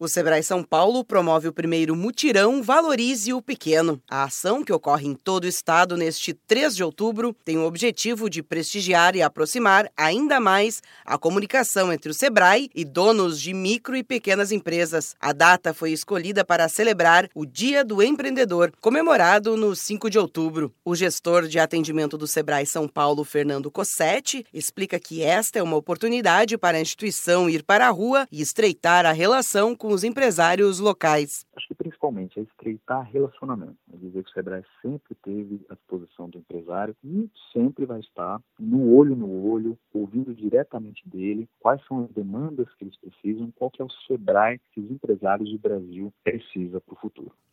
O Sebrae São Paulo promove o primeiro mutirão Valorize o Pequeno. A ação, que ocorre em todo o estado neste 3 de outubro, tem o objetivo de prestigiar e aproximar ainda mais a comunicação entre o Sebrae e donos de micro e pequenas empresas. A data foi escolhida para celebrar o Dia do Empreendedor, comemorado no 5 de outubro. O gestor de atendimento do Sebrae São Paulo, Fernando Cossetti, explica que esta é uma oportunidade para a instituição ir para a rua e estreitar a relação com com os empresários locais. Acho que principalmente é estreitar relacionamento. É dizer que o Sebrae sempre teve a disposição do empresário e sempre vai estar no olho no olho, ouvindo diretamente dele quais são as demandas que eles precisam, qual que é o Sebrae que os empresários do Brasil precisam para o futuro.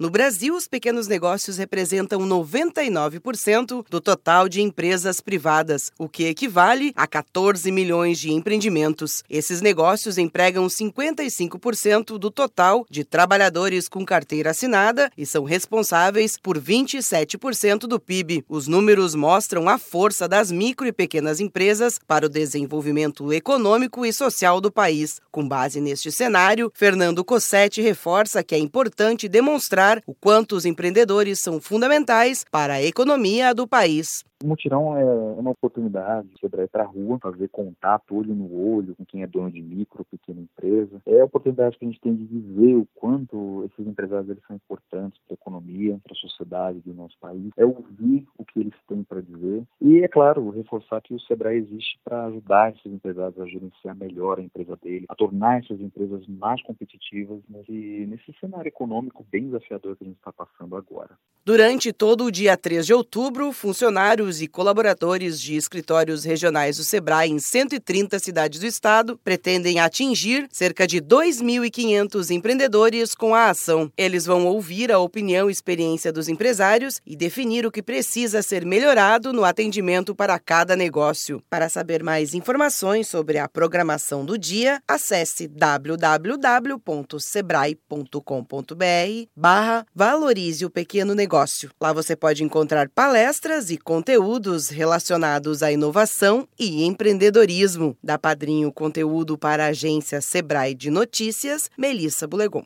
No Brasil, os pequenos negócios representam 99% do total de empresas privadas, o que equivale a 14 milhões de empreendimentos. Esses negócios empregam 55% do total de trabalhadores com carteira assinada e são responsáveis por 27% do PIB. Os números mostram a força das micro e pequenas empresas para o desenvolvimento econômico e social do país. Com base neste cenário, Fernando Cossetti reforça que é importante demonstrar o quanto os empreendedores são fundamentais para a economia do país. O mutirão é uma oportunidade de ir para a rua, fazer contato olho no olho com quem é dono de micro pequena empresa. É a oportunidade que a gente tem de viver o quanto esses empresários eles são importantes para a economia, para a sociedade do nosso país. É ouvir o que eles têm para dizer. E, é claro, reforçar que o Sebrae existe para ajudar esses empresários a gerenciar melhor a empresa dele, a tornar essas empresas mais competitivas nesse, nesse cenário econômico bem desafiador que a gente está passando agora. Durante todo o dia 3 de outubro, funcionários e colaboradores de escritórios regionais do Sebrae em 130 cidades do estado pretendem atingir cerca de 2.500 empreendedores com a ação. Eles vão ouvir a opinião e experiência dos empresários e definir o que precisa ser melhorado no atendimento para cada negócio. Para saber mais informações sobre a programação do dia, acesse www.sebrae.com.br barra Valorize o Pequeno Negócio. Lá você pode encontrar palestras e conteúdos conteúdos relacionados à inovação e empreendedorismo. Da Padrinho Conteúdo para a agência Sebrae de Notícias, Melissa Bulegon.